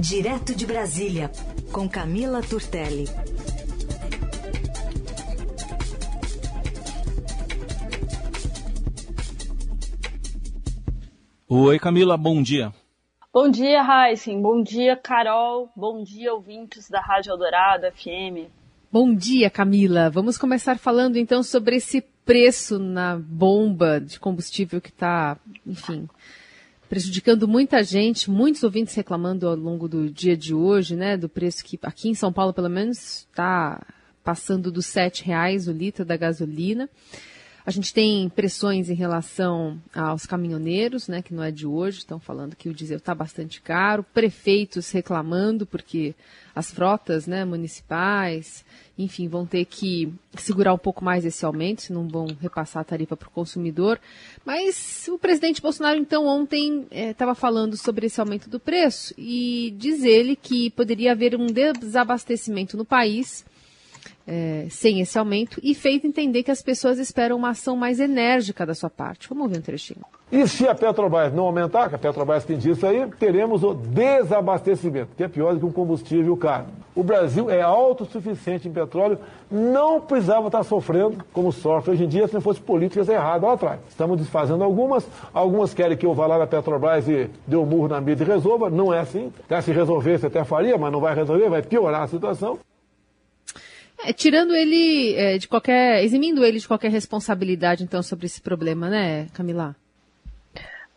Direto de Brasília, com Camila Turtelli. Oi, Camila, bom dia. Bom dia, Heisen. Bom dia, Carol. Bom dia, ouvintes da Rádio Eldorado FM. Bom dia, Camila. Vamos começar falando então sobre esse preço na bomba de combustível que está, enfim, prejudicando muita gente, muitos ouvintes reclamando ao longo do dia de hoje, né, do preço que aqui em São Paulo, pelo menos, está passando dos sete reais o litro da gasolina. A gente tem pressões em relação aos caminhoneiros, né, que não é de hoje, estão falando que o diesel está bastante caro, prefeitos reclamando porque as frotas né, municipais, enfim, vão ter que segurar um pouco mais esse aumento, se não vão repassar a tarifa para o consumidor. Mas o presidente Bolsonaro, então, ontem estava é, falando sobre esse aumento do preço e diz ele que poderia haver um desabastecimento no país é, sem esse aumento e fez entender que as pessoas esperam uma ação mais enérgica da sua parte. Vamos ouvir um trechinho. E se a Petrobras não aumentar, que a Petrobras tem disso aí, teremos o desabastecimento, que é pior do que um combustível caro. O Brasil é autossuficiente em petróleo, não precisava estar sofrendo como sofre hoje em dia se não fosse políticas erradas lá atrás. Estamos desfazendo algumas, algumas querem que eu vá lá na Petrobras e dê um murro na mídia e resolva, não é assim. Até se resolver, você até faria, mas não vai resolver, vai piorar a situação. É, tirando ele é, de qualquer. eximindo ele de qualquer responsabilidade, então, sobre esse problema, né, Camila?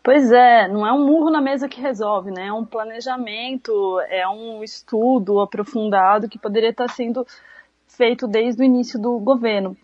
Pois é, não é um murro na mesa que resolve, né? É um planejamento, é um estudo aprofundado que poderia estar sendo feito desde o início do governo.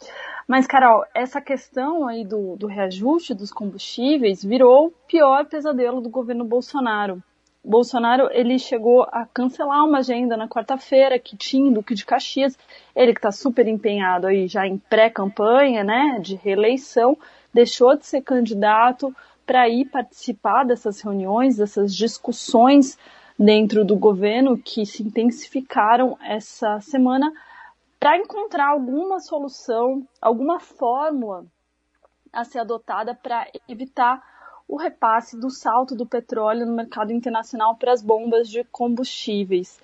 Mas, Carol, essa questão aí do, do reajuste dos combustíveis virou o pior pesadelo do governo Bolsonaro. Bolsonaro ele chegou a cancelar uma agenda na quarta-feira que tinha Duque de Caxias, ele que está super empenhado aí já em pré-campanha, né, de reeleição, deixou de ser candidato para ir participar dessas reuniões, dessas discussões dentro do governo que se intensificaram essa semana para encontrar alguma solução, alguma fórmula a ser adotada para evitar o repasse do salto do petróleo no mercado internacional para as bombas de combustíveis.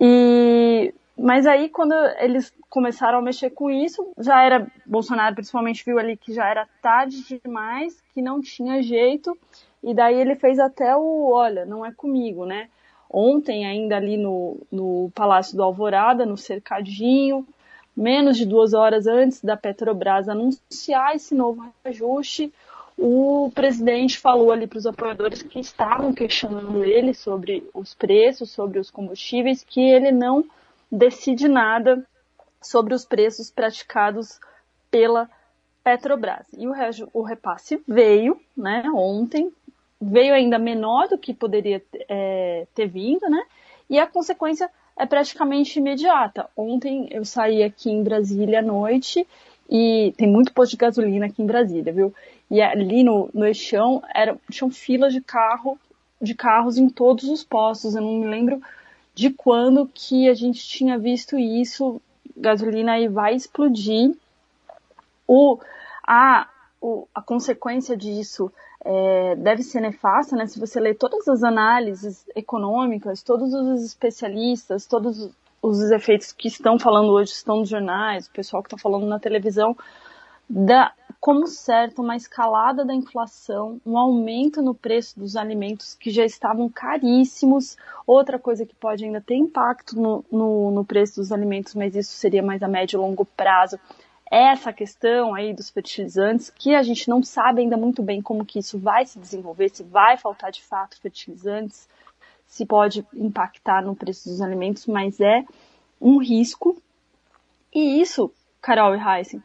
E mas aí quando eles começaram a mexer com isso, já era Bolsonaro principalmente viu ali que já era tarde demais, que não tinha jeito, e daí ele fez até o, olha, não é comigo, né? Ontem ainda ali no, no Palácio do Alvorada, no cercadinho, menos de duas horas antes da Petrobras anunciar esse novo reajuste, o presidente falou ali para os apoiadores que estavam questionando ele sobre os preços, sobre os combustíveis, que ele não decide nada sobre os preços praticados pela Petrobras. E o, o repasse veio, né, ontem, veio ainda menor do que poderia é, ter vindo, né, e a consequência é praticamente imediata. Ontem eu saí aqui em Brasília à noite e tem muito posto de gasolina aqui em Brasília, viu? E ali no, no Eixão era, tinham filas de carro, de carros em todos os postos. Eu não me lembro de quando que a gente tinha visto isso. Gasolina aí vai explodir. O, a, o, a consequência disso é, deve ser nefasta, né? Se você ler todas as análises econômicas, todos os especialistas, todos os efeitos que estão falando hoje, estão nos jornais, o pessoal que está falando na televisão, da, como certo uma escalada da inflação, um aumento no preço dos alimentos que já estavam caríssimos. Outra coisa que pode ainda ter impacto no, no, no preço dos alimentos, mas isso seria mais a médio e longo prazo, é essa questão aí dos fertilizantes, que a gente não sabe ainda muito bem como que isso vai se desenvolver, se vai faltar de fato fertilizantes, se pode impactar no preço dos alimentos, mas é um risco. E isso, Carol e Heisen,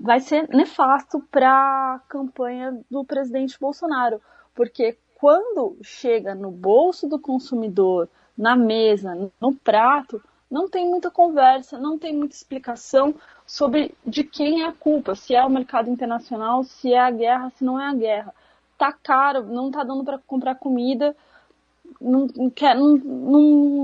vai ser nefasto para a campanha do presidente Bolsonaro, porque quando chega no bolso do consumidor, na mesa, no prato, não tem muita conversa, não tem muita explicação sobre de quem é a culpa, se é o mercado internacional, se é a guerra, se não é a guerra. Tá caro, não tá dando para comprar comida, não, quer, não, não,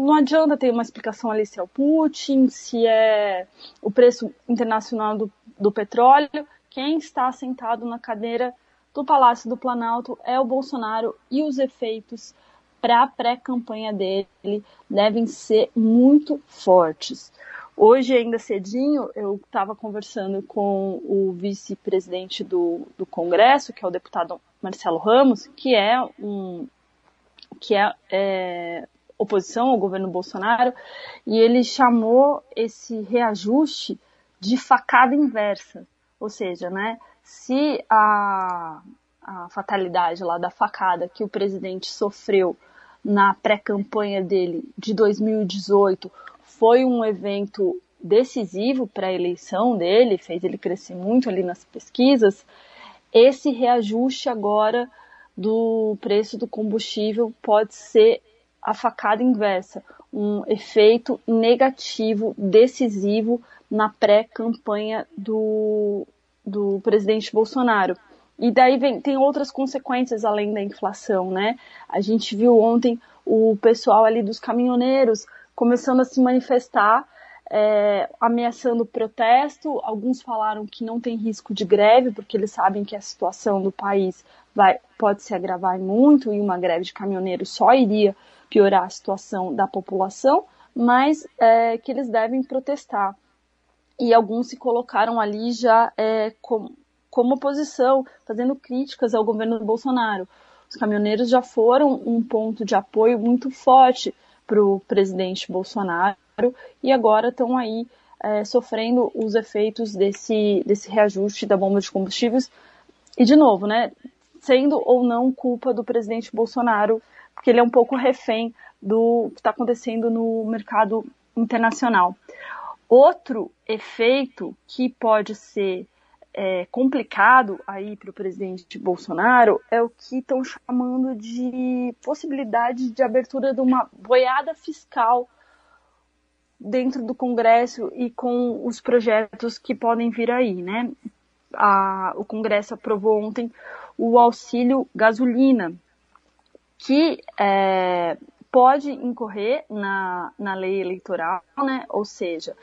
não adianta ter uma explicação ali se é o Putin, se é o preço internacional do, do petróleo. Quem está sentado na cadeira do Palácio do Planalto é o Bolsonaro e os efeitos para a pré-campanha dele devem ser muito fortes. Hoje, ainda cedinho, eu estava conversando com o vice-presidente do, do Congresso, que é o deputado Marcelo Ramos, que é um que é, é oposição ao governo Bolsonaro, e ele chamou esse reajuste de facada inversa. Ou seja, né, se a, a fatalidade lá da facada que o presidente sofreu na pré-campanha dele de 2018 foi um evento decisivo para a eleição dele, fez ele crescer muito ali nas pesquisas, esse reajuste agora do preço do combustível pode ser a facada inversa, um efeito negativo decisivo na pré-campanha do, do presidente Bolsonaro. E daí vem, tem outras consequências além da inflação, né? A gente viu ontem o pessoal ali dos caminhoneiros começando a se manifestar, é, ameaçando protesto. Alguns falaram que não tem risco de greve, porque eles sabem que a situação do país vai, pode se agravar muito e uma greve de caminhoneiros só iria piorar a situação da população, mas é, que eles devem protestar. E alguns se colocaram ali já é, com, como oposição, fazendo críticas ao governo Bolsonaro. Os caminhoneiros já foram um ponto de apoio muito forte para o presidente Bolsonaro e agora estão aí é, sofrendo os efeitos desse, desse reajuste da bomba de combustíveis. E, de novo, né, sendo ou não culpa do presidente Bolsonaro, porque ele é um pouco refém do que está acontecendo no mercado internacional. Outro efeito que pode ser é, complicado aí para o presidente Bolsonaro é o que estão chamando de possibilidade de abertura de uma boiada fiscal dentro do Congresso e com os projetos que podem vir aí, né? A, o Congresso aprovou ontem o auxílio gasolina, que é, pode incorrer na, na lei eleitoral, né? Ou seja,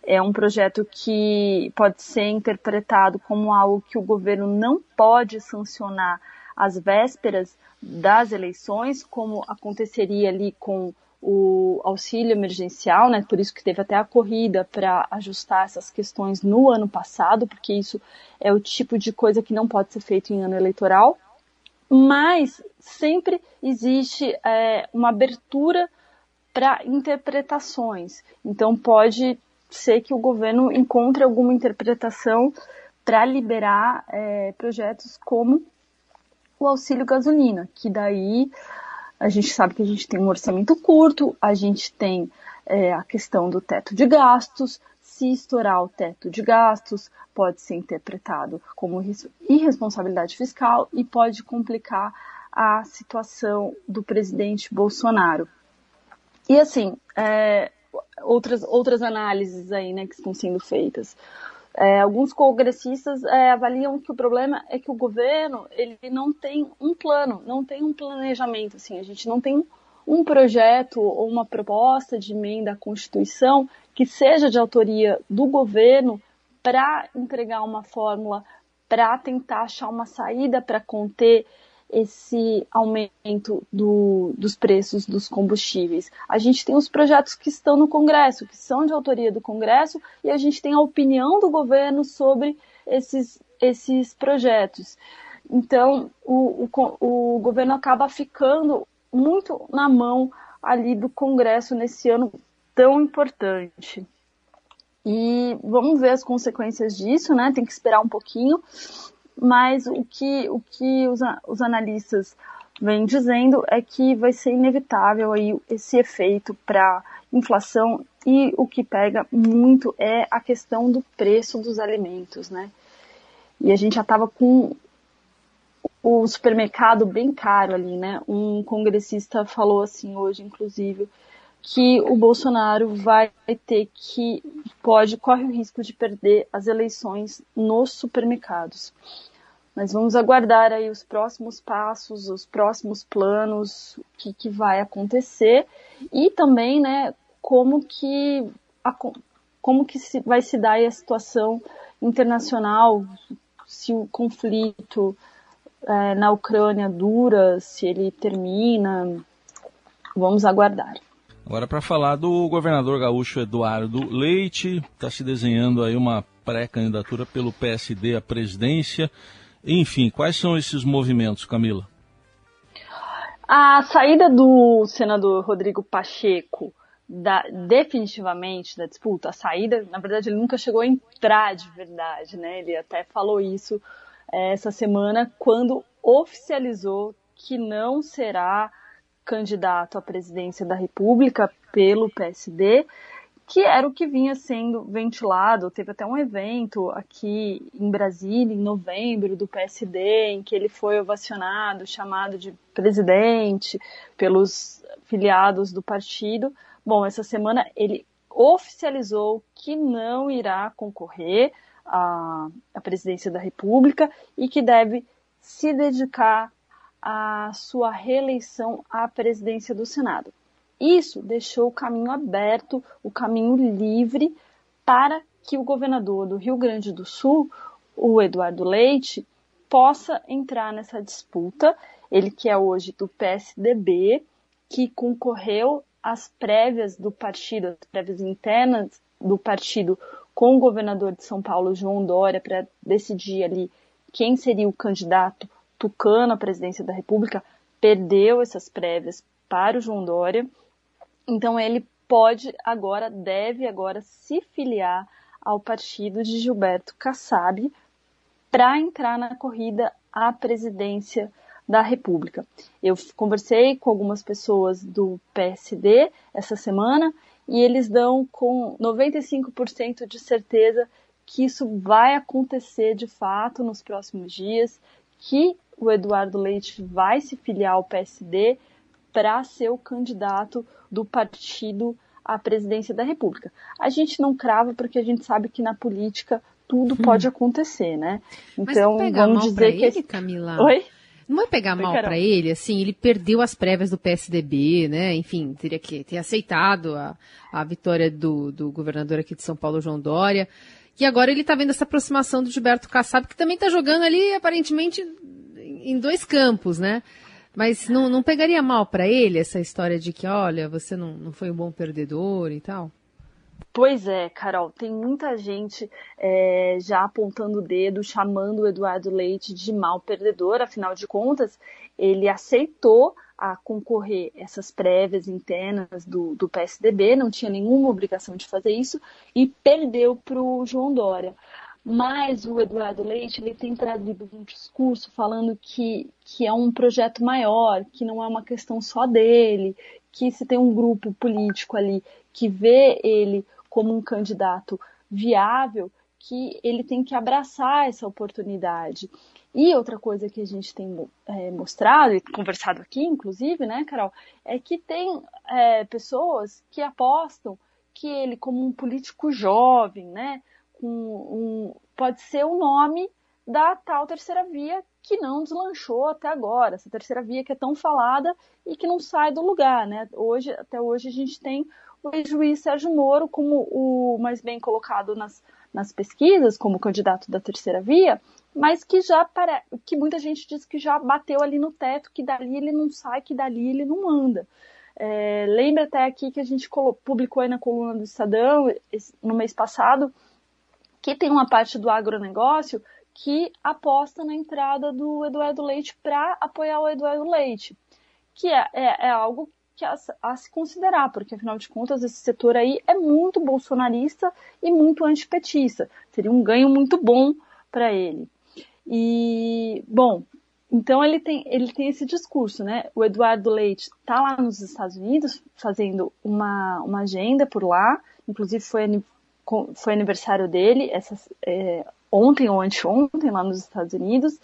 é um projeto que pode ser interpretado como algo que o governo não pode sancionar às vésperas das eleições, como aconteceria ali com o auxílio emergencial, né? Por isso que teve até a corrida para ajustar essas questões no ano passado, porque isso é o tipo de coisa que não pode ser feito em ano eleitoral. Mas sempre existe é, uma abertura para interpretações. Então pode ser que o governo encontre alguma interpretação para liberar é, projetos como o auxílio gasolina, que daí a gente sabe que a gente tem um orçamento curto, a gente tem é, a questão do teto de gastos. Se estourar o teto de gastos, pode ser interpretado como irresponsabilidade fiscal e pode complicar a situação do presidente Bolsonaro. E assim, é, outras, outras análises aí, né, que estão sendo feitas. É, alguns congressistas é, avaliam que o problema é que o governo ele não tem um plano, não tem um planejamento. Assim, a gente não tem um projeto ou uma proposta de emenda à Constituição que seja de autoria do governo para entregar uma fórmula, para tentar achar uma saída para conter esse aumento do, dos preços dos combustíveis. A gente tem os projetos que estão no Congresso, que são de autoria do Congresso, e a gente tem a opinião do governo sobre esses, esses projetos. Então, o, o, o governo acaba ficando muito na mão ali do Congresso nesse ano tão importante. E vamos ver as consequências disso, né? Tem que esperar um pouquinho mas o que, o que os, os analistas vêm dizendo é que vai ser inevitável aí esse efeito para inflação e o que pega muito é a questão do preço dos alimentos, né? E a gente já estava com o supermercado bem caro ali, né? Um congressista falou assim hoje, inclusive, que o Bolsonaro vai ter que pode corre o risco de perder as eleições nos supermercados. Mas vamos aguardar aí os próximos passos, os próximos planos, o que, que vai acontecer e também, né, como que a, como que se, vai se dar a situação internacional, se o conflito é, na Ucrânia dura, se ele termina, vamos aguardar. Agora, para falar do governador gaúcho Eduardo Leite, está se desenhando aí uma pré-candidatura pelo PSD à presidência. Enfim, quais são esses movimentos, Camila? A saída do senador Rodrigo Pacheco da, definitivamente da disputa, a saída, na verdade, ele nunca chegou a entrar de verdade, né? Ele até falou isso é, essa semana quando oficializou que não será candidato à presidência da República pelo PSD, que era o que vinha sendo ventilado. Teve até um evento aqui em Brasília, em novembro, do PSD, em que ele foi ovacionado, chamado de presidente pelos filiados do partido. Bom, essa semana ele oficializou que não irá concorrer à, à presidência da República e que deve se dedicar à sua reeleição à presidência do Senado. Isso deixou o caminho aberto, o caminho livre para que o governador do Rio Grande do Sul, o Eduardo Leite, possa entrar nessa disputa. Ele que é hoje do PSDB, que concorreu às prévias do partido, as prévias internas do partido com o governador de São Paulo, João Dória, para decidir ali quem seria o candidato tucano à presidência da República, perdeu essas prévias para o João Dória. Então ele pode agora, deve agora se filiar ao partido de Gilberto Kassab para entrar na corrida à presidência da República. Eu conversei com algumas pessoas do PSD essa semana e eles dão com 95% de certeza que isso vai acontecer de fato nos próximos dias, que o Eduardo Leite vai se filiar ao PSD para ser o candidato do partido à presidência da República. A gente não crava porque a gente sabe que na política tudo hum. pode acontecer, né? Então vamos dizer que ele, Camila. Oi? Não vai pegar mal para ele, assim, ele perdeu as prévias do PSDB, né? Enfim, teria que ter aceitado a, a vitória do, do governador aqui de São Paulo, João Dória. E agora ele está vendo essa aproximação do Gilberto Kassab, que também está jogando ali, aparentemente, em dois campos, né? Mas não, não pegaria mal para ele essa história de que, olha, você não, não foi um bom perdedor e tal? Pois é, Carol, tem muita gente é, já apontando o dedo, chamando o Eduardo Leite de mal perdedor, afinal de contas, ele aceitou a concorrer essas prévias internas do, do PSDB, não tinha nenhuma obrigação de fazer isso, e perdeu para o João Dória. Mas o Eduardo Leite ele tem trazido um discurso falando que, que é um projeto maior, que não é uma questão só dele, que se tem um grupo político ali que vê ele como um candidato viável, que ele tem que abraçar essa oportunidade. E outra coisa que a gente tem é, mostrado e conversado aqui, inclusive, né, Carol, é que tem é, pessoas que apostam que ele, como um político jovem, né, um, pode ser o nome da tal terceira via que não deslanchou até agora, essa terceira via que é tão falada e que não sai do lugar, né? Hoje, até hoje a gente tem o ex-juiz Sérgio Moro como o mais bem colocado nas, nas pesquisas, como candidato da terceira via, mas que já que muita gente diz que já bateu ali no teto, que dali ele não sai, que dali ele não anda. É, lembra até aqui que a gente publicou aí na coluna do Estadão no mês passado que tem uma parte do agronegócio que aposta na entrada do Eduardo Leite para apoiar o Eduardo Leite, que é, é, é algo que a, a, se considerar, porque afinal de contas esse setor aí é muito bolsonarista e muito antipetista. Seria um ganho muito bom para ele. E, bom, então ele tem, ele tem esse discurso, né? O Eduardo Leite está lá nos Estados Unidos fazendo uma, uma agenda por lá, inclusive foi foi aniversário dele essa, é, ontem ou anteontem lá nos Estados Unidos.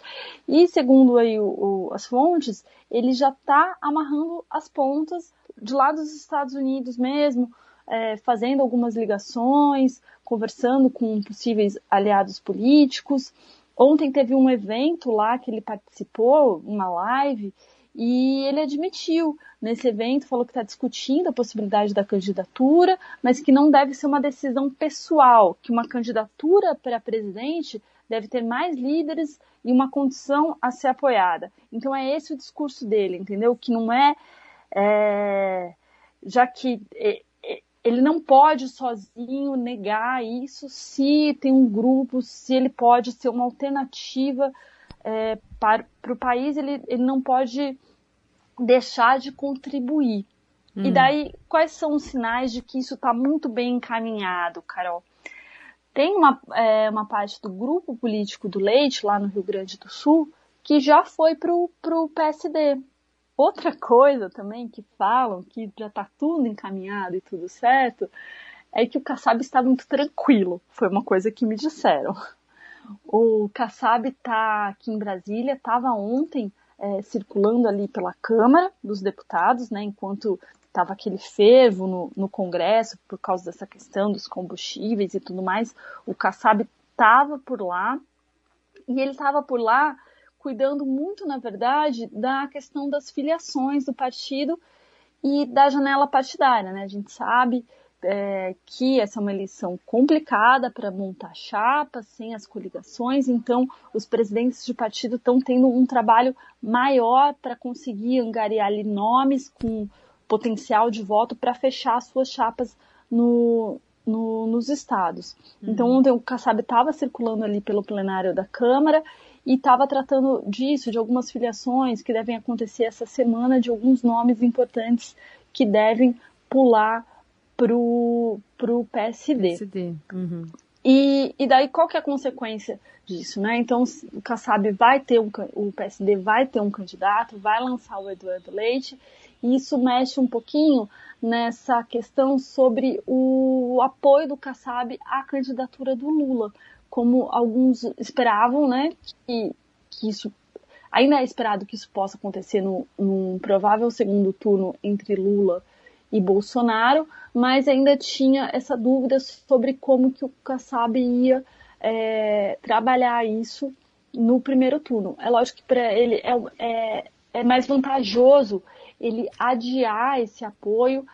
E segundo aí o, o, as fontes ele já está amarrando as pontas de lá dos Estados Unidos mesmo é, fazendo algumas ligações conversando com possíveis aliados políticos. Ontem teve um evento lá que ele participou uma live e ele admitiu nesse evento, falou que está discutindo a possibilidade da candidatura, mas que não deve ser uma decisão pessoal, que uma candidatura para presidente deve ter mais líderes e uma condição a ser apoiada. Então é esse o discurso dele, entendeu? Que não é, é já que ele não pode sozinho negar isso se tem um grupo, se ele pode ser uma alternativa é, para, para o país, ele, ele não pode deixar de contribuir. Hum. E daí, quais são os sinais de que isso está muito bem encaminhado, Carol? Tem uma, é, uma parte do grupo político do Leite, lá no Rio Grande do Sul, que já foi para o PSD. Outra coisa também que falam, que já está tudo encaminhado e tudo certo, é que o Kassab está muito tranquilo. Foi uma coisa que me disseram. O Kassab está aqui em Brasília, estava ontem é, circulando ali pela Câmara dos Deputados, né, enquanto estava aquele fervo no, no, Congresso por causa dessa questão dos combustíveis e tudo mais. O Kassab estava por lá e ele estava por lá cuidando muito, na verdade, da questão das filiações do partido e da janela partidária. Né? A gente sabe é, que essa é uma eleição complicada para montar chapas, sem as coligações, então os presidentes de partido estão tendo um trabalho maior para conseguir angariar ali nomes com potencial de voto para fechar suas chapas no, no, nos estados. Uhum. Então ontem o Kassab estava circulando ali pelo plenário da Câmara e estava tratando disso, de algumas filiações que devem acontecer essa semana, de alguns nomes importantes que devem pular pro, pro PSD. PSD. Uhum. E, e daí qual que é a consequência disso, né? Então o Kassab vai ter um, o PSD vai ter um candidato, vai lançar o Eduardo Leite, e isso mexe um pouquinho nessa questão sobre o apoio do Kassab à candidatura do Lula, como alguns esperavam, né, que, que isso ainda é esperado que isso possa acontecer no, num provável segundo turno entre Lula e Bolsonaro, mas ainda tinha essa dúvida sobre como que o Kassab ia é, trabalhar isso no primeiro turno. É lógico que para ele é, é, é mais vantajoso ele adiar esse apoio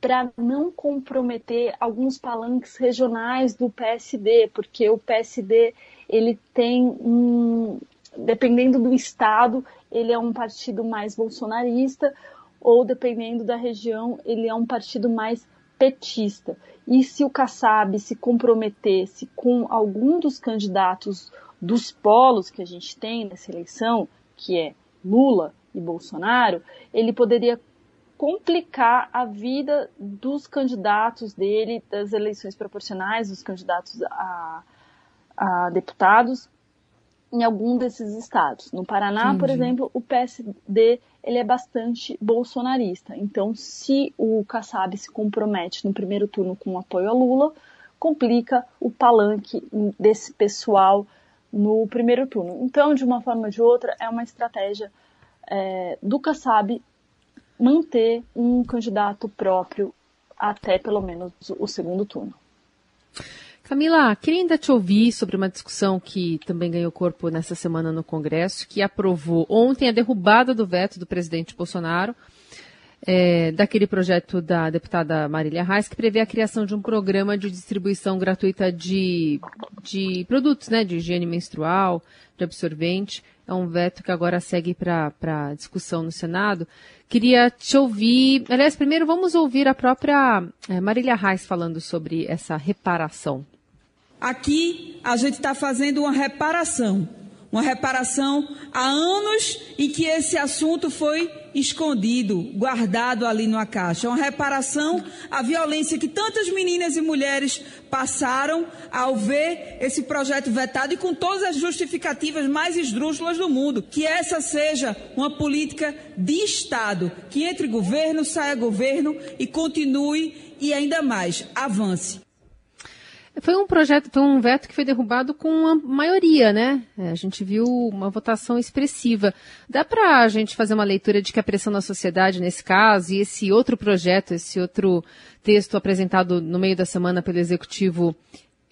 para não comprometer alguns palanques regionais do PSD, porque o PSD ele tem um, dependendo do estado, ele é um partido mais bolsonarista ou dependendo da região, ele é um partido mais petista. E se o Kassab se comprometesse com algum dos candidatos dos polos que a gente tem nessa eleição, que é Lula e Bolsonaro, ele poderia complicar a vida dos candidatos dele, das eleições proporcionais, dos candidatos a, a deputados em algum desses estados. No Paraná, Entendi. por exemplo, o PSD ele é bastante bolsonarista. Então, se o Kassab se compromete no primeiro turno com apoio a Lula, complica o palanque desse pessoal no primeiro turno. Então, de uma forma ou de outra, é uma estratégia é, do Kassab manter um candidato próprio até pelo menos o segundo turno. Camila, queria ainda te ouvir sobre uma discussão que também ganhou corpo nessa semana no Congresso, que aprovou ontem a derrubada do veto do presidente Bolsonaro é, daquele projeto da deputada Marília Reis, que prevê a criação de um programa de distribuição gratuita de, de produtos, né, de higiene menstrual, de absorvente. É um veto que agora segue para discussão no Senado. Queria te ouvir. Aliás, primeiro vamos ouvir a própria é, Marília Reis falando sobre essa reparação. Aqui a gente está fazendo uma reparação uma reparação há anos em que esse assunto foi escondido, guardado ali numa caixa. Uma reparação à violência que tantas meninas e mulheres passaram ao ver esse projeto vetado e com todas as justificativas mais esdrúxulas do mundo. Que essa seja uma política de Estado, que entre governo, saia governo e continue e ainda mais, avance. Foi um projeto, foi um veto que foi derrubado com uma maioria, né? É, a gente viu uma votação expressiva. Dá para a gente fazer uma leitura de que a pressão na sociedade, nesse caso, e esse outro projeto, esse outro texto apresentado no meio da semana pelo Executivo,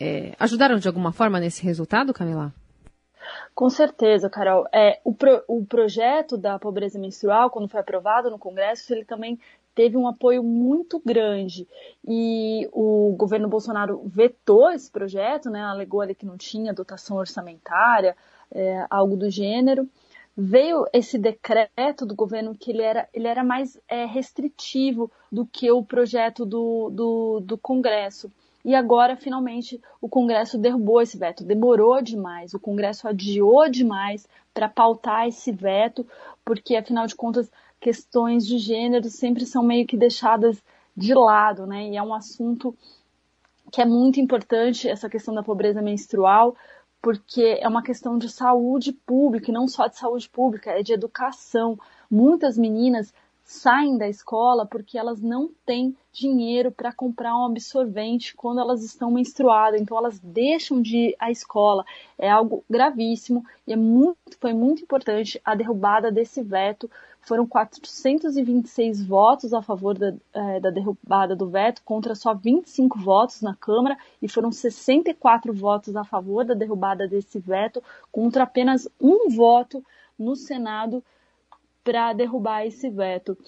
é, ajudaram de alguma forma nesse resultado, Camila? Com certeza, Carol. É, o, pro, o projeto da pobreza menstrual, quando foi aprovado no Congresso, ele também teve um apoio muito grande e o governo Bolsonaro vetou esse projeto, né, alegou ali que não tinha dotação orçamentária, é, algo do gênero, veio esse decreto do governo que ele era, ele era mais é, restritivo do que o projeto do, do, do Congresso. E agora, finalmente, o Congresso derrubou esse veto. Demorou demais, o Congresso adiou demais para pautar esse veto, porque, afinal de contas, questões de gênero sempre são meio que deixadas de lado, né? E é um assunto que é muito importante, essa questão da pobreza menstrual, porque é uma questão de saúde pública, e não só de saúde pública, é de educação. Muitas meninas saem da escola porque elas não têm dinheiro para comprar um absorvente quando elas estão menstruadas, então elas deixam de ir à escola. É algo gravíssimo e é muito, foi muito importante a derrubada desse veto. Foram 426 votos a favor da, é, da derrubada do veto, contra só 25 votos na Câmara, e foram 64 votos a favor da derrubada desse veto, contra apenas um voto no Senado para derrubar esse veto.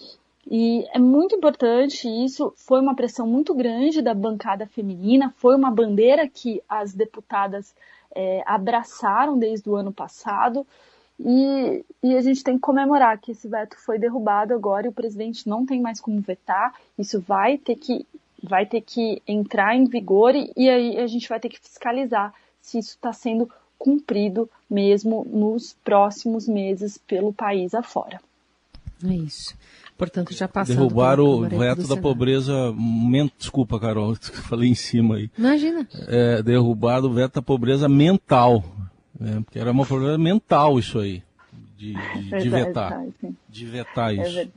E é muito importante isso, foi uma pressão muito grande da bancada feminina, foi uma bandeira que as deputadas é, abraçaram desde o ano passado, e, e, a gente tem que comemorar que esse veto foi derrubado agora e o presidente não tem mais como vetar, isso vai ter que, vai ter que entrar em vigor e, e aí a gente vai ter que fiscalizar se isso está sendo cumprido mesmo nos próximos meses pelo país afora. É isso. Portanto, já passando. Derrubaram o veto da pobreza. Desculpa, Carol, falei em cima aí. Imagina. É, derrubado o veto da pobreza mental. Né? Porque era uma pobreza mental isso aí. De, de, é de vetar. De vetar é isso.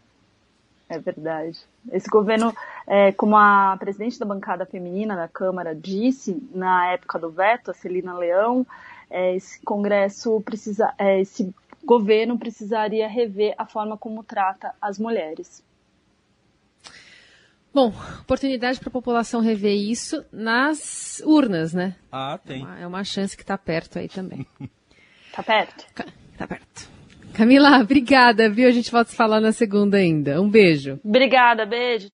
É verdade. Esse governo, é, como a presidente da bancada feminina da Câmara disse na época do veto, a Celina Leão, é, esse Congresso precisa, é, esse governo precisaria rever a forma como trata as mulheres. Bom, oportunidade para a população rever isso nas urnas, né? Ah, tem. É uma, é uma chance que está perto aí também. Está perto? Está perto. Camila, obrigada, viu? A gente volta a falar na segunda ainda. Um beijo. Obrigada, beijo.